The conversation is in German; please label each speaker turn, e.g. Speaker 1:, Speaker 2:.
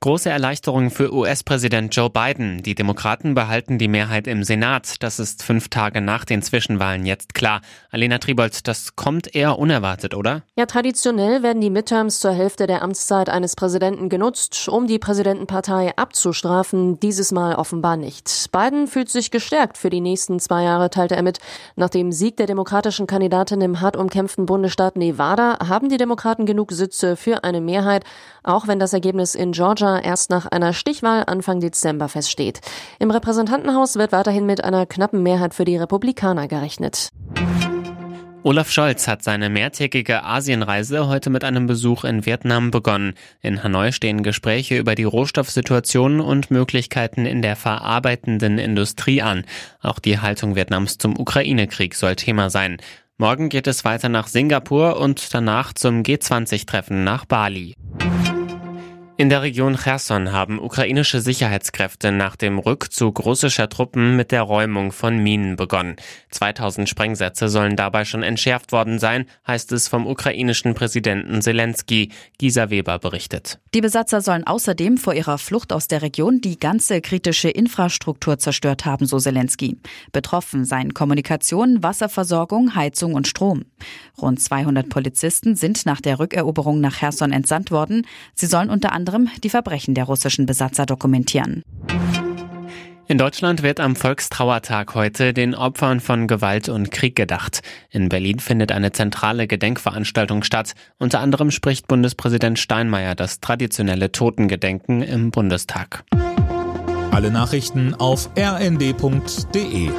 Speaker 1: Große Erleichterung für US-Präsident Joe Biden. Die Demokraten behalten die Mehrheit im Senat. Das ist fünf Tage nach den Zwischenwahlen jetzt klar. Alena Tribold, das kommt eher unerwartet, oder?
Speaker 2: Ja, traditionell werden die Midterms zur Hälfte der Amtszeit eines Präsidenten genutzt, um die Präsidentenpartei abzustrafen. Dieses Mal offenbar nicht. Biden fühlt sich gestärkt für die nächsten zwei Jahre, teilte er mit. Nach dem Sieg der demokratischen Kandidatin im hart umkämpften Bundesstaat Nevada haben die Demokraten genug Sitze für eine Mehrheit, auch wenn das Ergebnis in Georgia Georgia erst nach einer Stichwahl Anfang Dezember feststeht. Im Repräsentantenhaus wird weiterhin mit einer knappen Mehrheit für die Republikaner gerechnet.
Speaker 1: Olaf Scholz hat seine mehrtägige Asienreise heute mit einem Besuch in Vietnam begonnen. In Hanoi stehen Gespräche über die Rohstoffsituation und Möglichkeiten in der verarbeitenden Industrie an. Auch die Haltung Vietnams zum Ukraine-Krieg soll Thema sein. Morgen geht es weiter nach Singapur und danach zum G20-Treffen nach Bali. In der Region Cherson haben ukrainische Sicherheitskräfte nach dem Rückzug russischer Truppen mit der Räumung von Minen begonnen. 2000 Sprengsätze sollen dabei schon entschärft worden sein, heißt es vom ukrainischen Präsidenten Zelensky. Gisa Weber berichtet.
Speaker 3: Die Besatzer sollen außerdem vor ihrer Flucht aus der Region die ganze kritische Infrastruktur zerstört haben, so Zelensky. Betroffen seien Kommunikation, Wasserversorgung, Heizung und Strom. Rund 200 Polizisten sind nach der Rückeroberung nach Cherson entsandt worden. Sie sollen unter anderem anderem die Verbrechen der russischen Besatzer dokumentieren.
Speaker 1: In Deutschland wird am Volkstrauertag heute den Opfern von Gewalt und Krieg gedacht. In Berlin findet eine zentrale Gedenkveranstaltung statt. Unter anderem spricht Bundespräsident Steinmeier das traditionelle Totengedenken im Bundestag.
Speaker 4: Alle Nachrichten auf rnd.de